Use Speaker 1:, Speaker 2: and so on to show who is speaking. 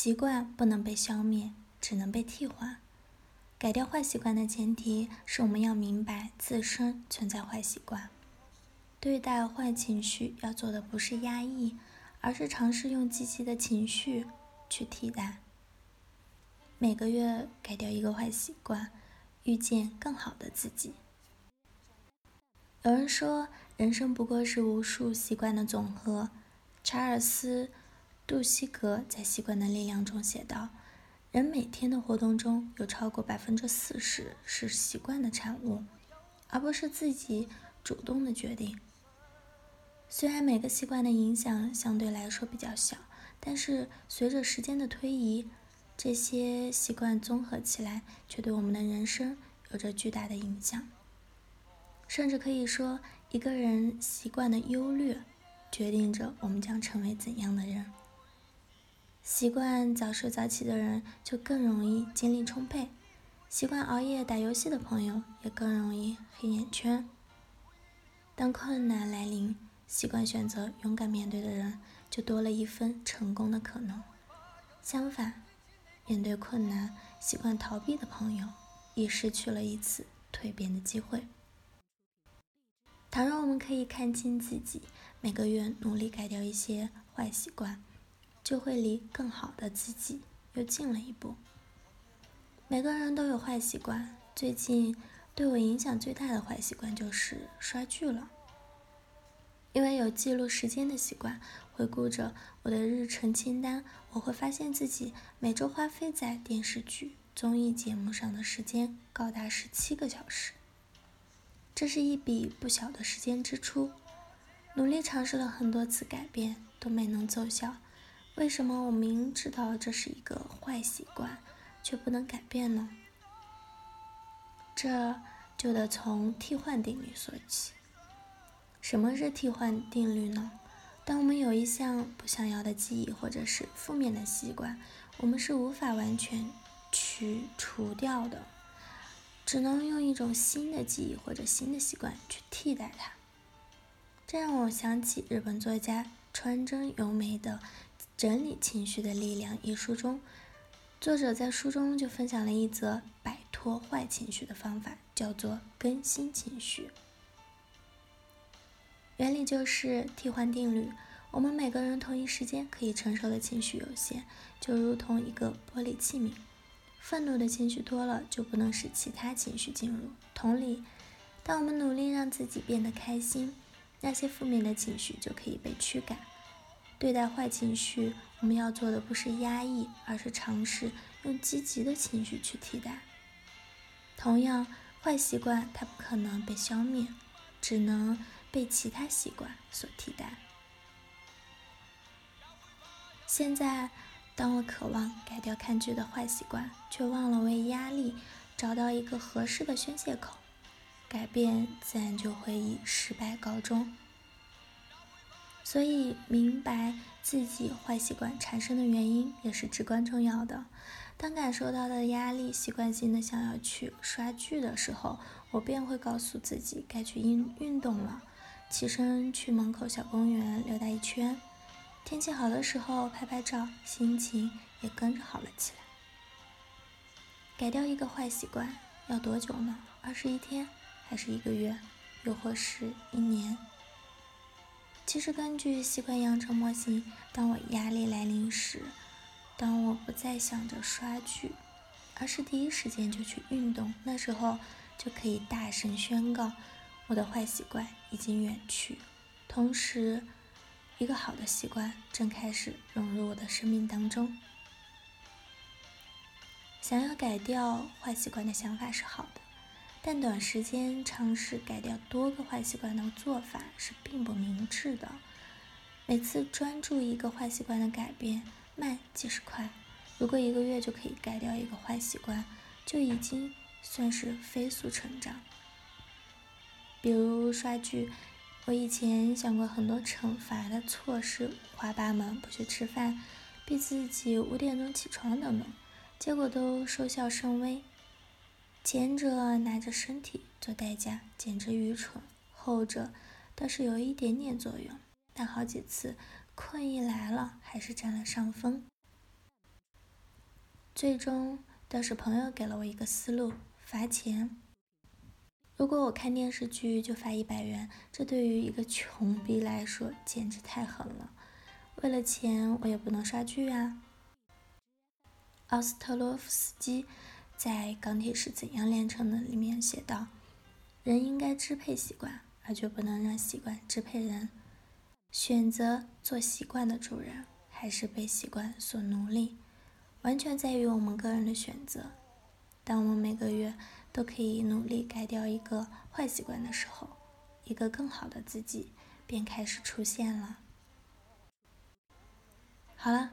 Speaker 1: 习惯不能被消灭，只能被替换。改掉坏习惯的前提是我们要明白自身存在坏习惯。对待坏情绪要做的不是压抑，而是尝试用积极的情绪去替代。每个月改掉一个坏习惯，遇见更好的自己。有人说，人生不过是无数习惯的总和。查尔斯·杜西格在《习惯的力量》中写道：“人每天的活动中有超过百分之四十是习惯的产物，而不是自己主动的决定。虽然每个习惯的影响相对来说比较小，但是随着时间的推移，这些习惯综合起来，却对我们的人生有着巨大的影响。甚至可以说，一个人习惯的优劣，决定着我们将成为怎样的人。习惯早睡早起的人，就更容易精力充沛；习惯熬夜打游戏的朋友，也更容易黑眼圈。当困难来临，习惯选择勇敢面对的人，就多了一分成功的可能。相反，面对困难，习惯逃避的朋友，已失去了一次蜕变的机会。倘若我们可以看清自己，每个月努力改掉一些坏习惯，就会离更好的自己又近了一步。每个人都有坏习惯，最近对我影响最大的坏习惯就是刷剧了。因为有记录时间的习惯，回顾着我的日程清单，我会发现自己每周花费在电视剧、综艺节目上的时间高达十七个小时。这是一笔不小的时间支出。努力尝试了很多次改变，都没能奏效。为什么我明知道这是一个坏习惯，却不能改变呢？这就得从替换定律说起。什么是替换定律呢？当我们有一项不想要的记忆或者是负面的习惯，我们是无法完全去除掉的，只能用一种新的记忆或者新的习惯去替代它。这让我想起日本作家川真由美的《整理情绪的力量》一书中，作者在书中就分享了一则摆脱坏情绪的方法，叫做更新情绪。原理就是替换定律。我们每个人同一时间可以承受的情绪有限，就如同一个玻璃器皿，愤怒的情绪多了，就不能使其他情绪进入。同理，当我们努力让自己变得开心，那些负面的情绪就可以被驱赶。对待坏情绪，我们要做的不是压抑，而是尝试用积极的情绪去替代。同样，坏习惯它不可能被消灭，只能。被其他习惯所替代。现在，当我渴望改掉看剧的坏习惯，却忘了为压力找到一个合适的宣泄口，改变自然就会以失败告终。所以，明白自己坏习惯产生的原因也是至关重要的。当感受到的压力习惯性的想要去刷剧的时候，我便会告诉自己该去运运动了。起身去门口小公园溜达一圈，天气好的时候拍拍照，心情也跟着好了起来。改掉一个坏习惯要多久呢？二十一天，还是一个月，又或是一年？其实根据习惯养成模型，当我压力来临时，当我不再想着刷剧，而是第一时间就去运动，那时候就可以大声宣告。我的坏习惯已经远去，同时，一个好的习惯正开始融入我的生命当中。想要改掉坏习惯的想法是好的，但短时间尝试改掉多个坏习惯的做法是并不明智的。每次专注一个坏习惯的改变，慢即是快。如果一个月就可以改掉一个坏习惯，就已经算是飞速成长。比如刷剧，我以前想过很多惩罚的措施，五花八门，不去吃饭，逼自己五点钟起床等等，结果都收效甚微。前者拿着身体做代价，简直愚蠢；后者倒是有一点点作用，但好几次困意来了，还是占了上风。最终倒是朋友给了我一个思路：罚钱。如果我看电视剧就罚一百元，这对于一个穷逼来说简直太狠了。为了钱，我也不能刷剧啊。奥斯特洛夫斯基在《钢铁是怎样炼成的》里面写道：“人应该支配习惯，而绝不能让习惯支配人。选择做习惯的主人，还是被习惯所奴隶，完全在于我们个人的选择。当我们每个月……”都可以努力改掉一个坏习惯的时候，一个更好的自己便开始出现了。好了，